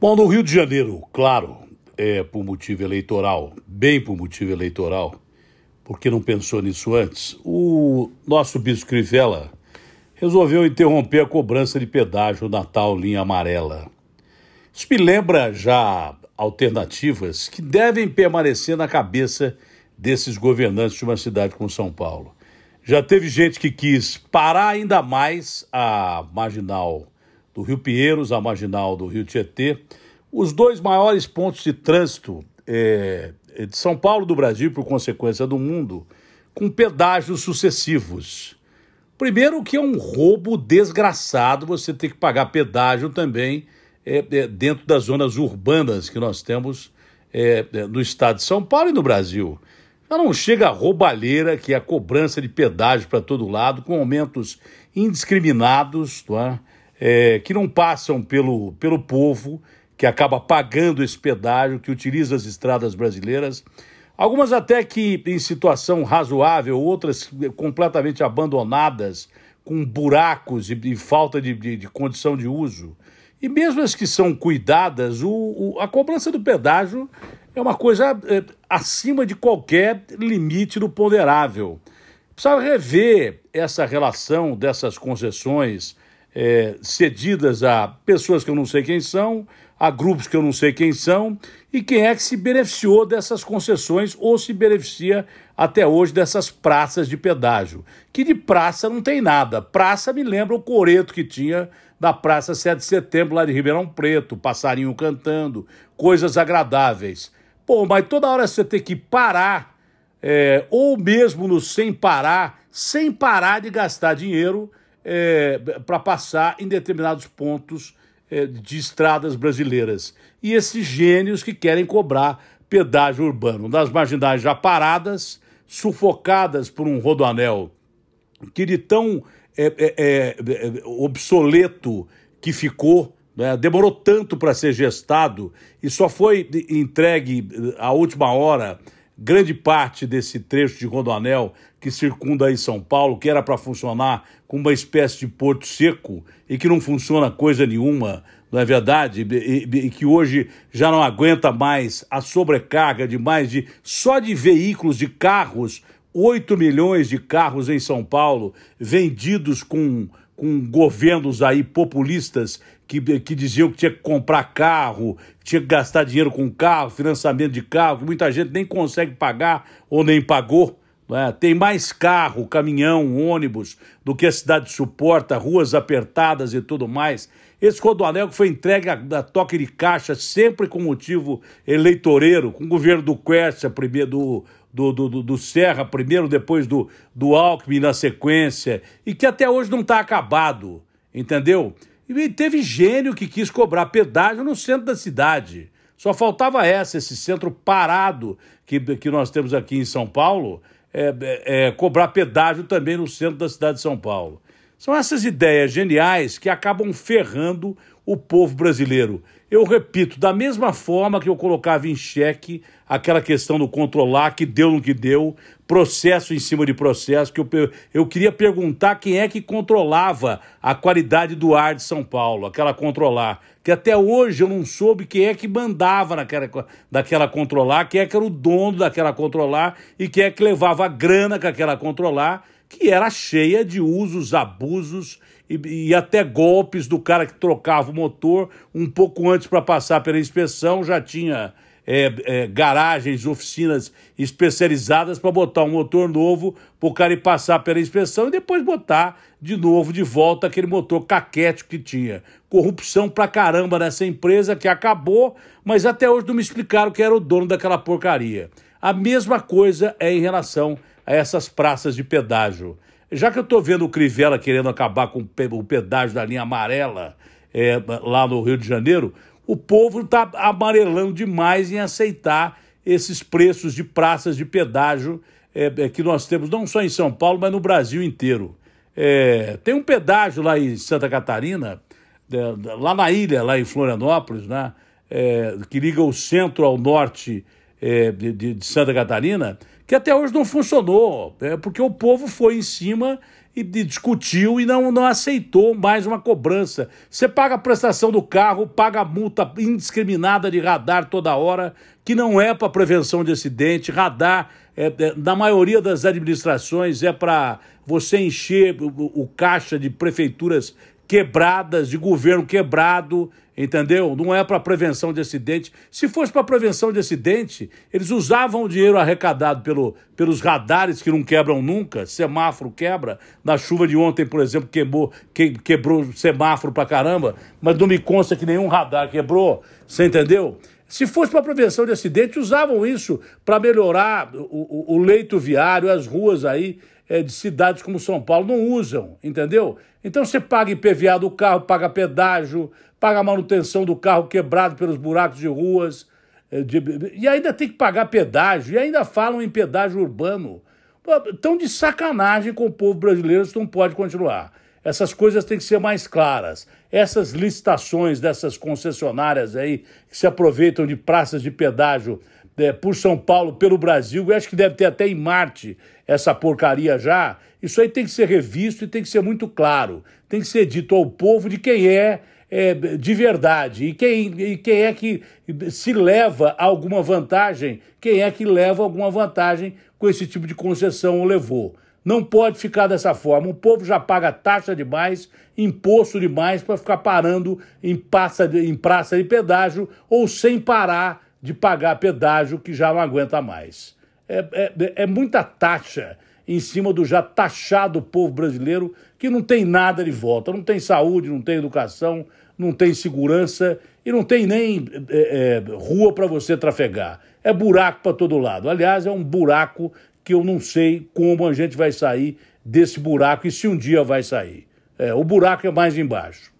Bom, no Rio de Janeiro, claro, é por motivo eleitoral, bem por motivo eleitoral, porque não pensou nisso antes, o nosso bispo Crivella resolveu interromper a cobrança de pedágio Natal linha amarela. Isso me lembra já alternativas que devem permanecer na cabeça desses governantes de uma cidade como São Paulo. Já teve gente que quis parar ainda mais a marginal do Rio Pinheiros, a marginal do Rio Tietê, os dois maiores pontos de trânsito é, de São Paulo do Brasil, por consequência do mundo, com pedágios sucessivos. Primeiro que é um roubo desgraçado você ter que pagar pedágio também é, é, dentro das zonas urbanas que nós temos é, é no estado de São Paulo e no Brasil. Já não chega a roubalheira, que é a cobrança de pedágio para todo lado, com aumentos indiscriminados, não é? É? que não passam pelo, pelo povo, que acaba pagando esse pedágio, que utiliza as estradas brasileiras. Algumas até que em situação razoável, outras completamente abandonadas, com buracos e, e falta de, de, de, condição de uso. E mesmo as que são cuidadas, o, o, a cobrança do pedágio é uma coisa é, acima de qualquer limite do ponderável. Precisa rever essa relação dessas concessões é, cedidas a pessoas que eu não sei quem são, a grupos que eu não sei quem são, e quem é que se beneficiou dessas concessões ou se beneficia até hoje dessas praças de pedágio. Que de praça não tem nada. Praça me lembra o coreto que tinha da Praça 7 de Setembro, lá de Ribeirão Preto, passarinho cantando, coisas agradáveis. Pô, mas toda hora você tem que parar, é, ou mesmo no sem parar, sem parar de gastar dinheiro é, para passar em determinados pontos é, de estradas brasileiras. E esses gênios que querem cobrar pedágio urbano. nas marginais já paradas, sufocadas por um rodoanel que de tão é, é, é, é obsoleto que ficou, né? demorou tanto para ser gestado e só foi entregue à última hora grande parte desse trecho de rodoanel que circunda aí São Paulo, que era para funcionar com uma espécie de porto seco e que não funciona coisa nenhuma, não é verdade? E, e, e, que hoje já não aguenta mais a sobrecarga de mais de só de veículos, de carros, 8 milhões de carros em São Paulo vendidos com, com governos aí populistas que, que diziam que tinha que comprar carro, tinha que gastar dinheiro com carro, financiamento de carro, que muita gente nem consegue pagar ou nem pagou. É? Tem mais carro, caminhão, ônibus do que a cidade suporta, ruas apertadas e tudo mais. Esse rodoanel que foi entregue a, a toque de caixa sempre com motivo eleitoreiro, com o governo do Quercia, primeiro do, do, do, do, Serra primeiro, depois do, do Alckmin na sequência, e que até hoje não está acabado, entendeu? E teve gênio que quis cobrar pedágio no centro da cidade. Só faltava essa, esse centro parado que, que nós temos aqui em São Paulo, é, é, é, cobrar pedágio também no centro da cidade de São Paulo. São essas ideias geniais que acabam ferrando o povo brasileiro. Eu repito, da mesma forma que eu colocava em xeque aquela questão do controlar, que deu no que deu, processo em cima de processo, que eu, eu queria perguntar quem é que controlava a qualidade do ar de São Paulo, aquela controlar, que até hoje eu não soube quem é que mandava naquela, daquela controlar, quem é que era o dono daquela controlar e quem é que levava a grana com aquela controlar, que era cheia de usos, abusos e, e até golpes do cara que trocava o motor um pouco antes para passar pela inspeção, já tinha é, é, garagens, oficinas especializadas para botar um motor novo para o cara ir passar pela inspeção e depois botar de novo de volta aquele motor caquético que tinha. Corrupção pra caramba nessa empresa que acabou, mas até hoje não me explicaram que era o dono daquela porcaria. A mesma coisa é em relação a essas praças de pedágio. Já que eu estou vendo o Crivella querendo acabar com o pedágio da linha amarela é, lá no Rio de Janeiro, o povo está amarelando demais em aceitar esses preços de praças de pedágio é, é, que nós temos, não só em São Paulo, mas no Brasil inteiro. É, tem um pedágio lá em Santa Catarina, é, lá na ilha, lá em Florianópolis, né, é, que liga o centro ao norte de, de Santa Catarina, que até hoje não funcionou, é, porque o povo foi em cima e discutiu e não, não aceitou mais uma cobrança. Você paga a prestação do carro, paga a multa indiscriminada de radar toda hora, que não é para prevenção de acidente. Radar, é, é, na maioria das administrações, é para você encher o, o caixa de prefeituras quebradas, de governo quebrado, entendeu? Não é para prevenção de acidente. Se fosse para prevenção de acidente, eles usavam o dinheiro arrecadado pelo, pelos radares que não quebram nunca, semáforo quebra. Na chuva de ontem, por exemplo, quebrou, que, quebrou semáforo para caramba, mas não me consta que nenhum radar quebrou, você entendeu? Se fosse para prevenção de acidente, usavam isso para melhorar o, o, o leito viário, as ruas aí é, de cidades como São Paulo não usam, entendeu? Então você paga IPVA do carro, paga pedágio, paga manutenção do carro quebrado pelos buracos de ruas, é, de, e ainda tem que pagar pedágio, e ainda falam em pedágio urbano. Estão de sacanagem com o povo brasileiro, isso não pode continuar. Essas coisas têm que ser mais claras. Essas licitações dessas concessionárias aí que se aproveitam de praças de pedágio é, por São Paulo, pelo Brasil, eu acho que deve ter até em Marte essa porcaria já. Isso aí tem que ser revisto e tem que ser muito claro. Tem que ser dito ao povo de quem é, é de verdade e quem, e quem é que se leva a alguma vantagem, quem é que leva alguma vantagem com esse tipo de concessão ou levou. Não pode ficar dessa forma. O povo já paga taxa demais, imposto demais para ficar parando em praça, em praça de pedágio ou sem parar de pagar pedágio que já não aguenta mais. É, é, é muita taxa em cima do já taxado povo brasileiro que não tem nada de volta. Não tem saúde, não tem educação, não tem segurança e não tem nem é, é, rua para você trafegar. É buraco para todo lado. Aliás, é um buraco que eu não sei como a gente vai sair desse buraco e se um dia vai sair. É, o buraco é mais embaixo.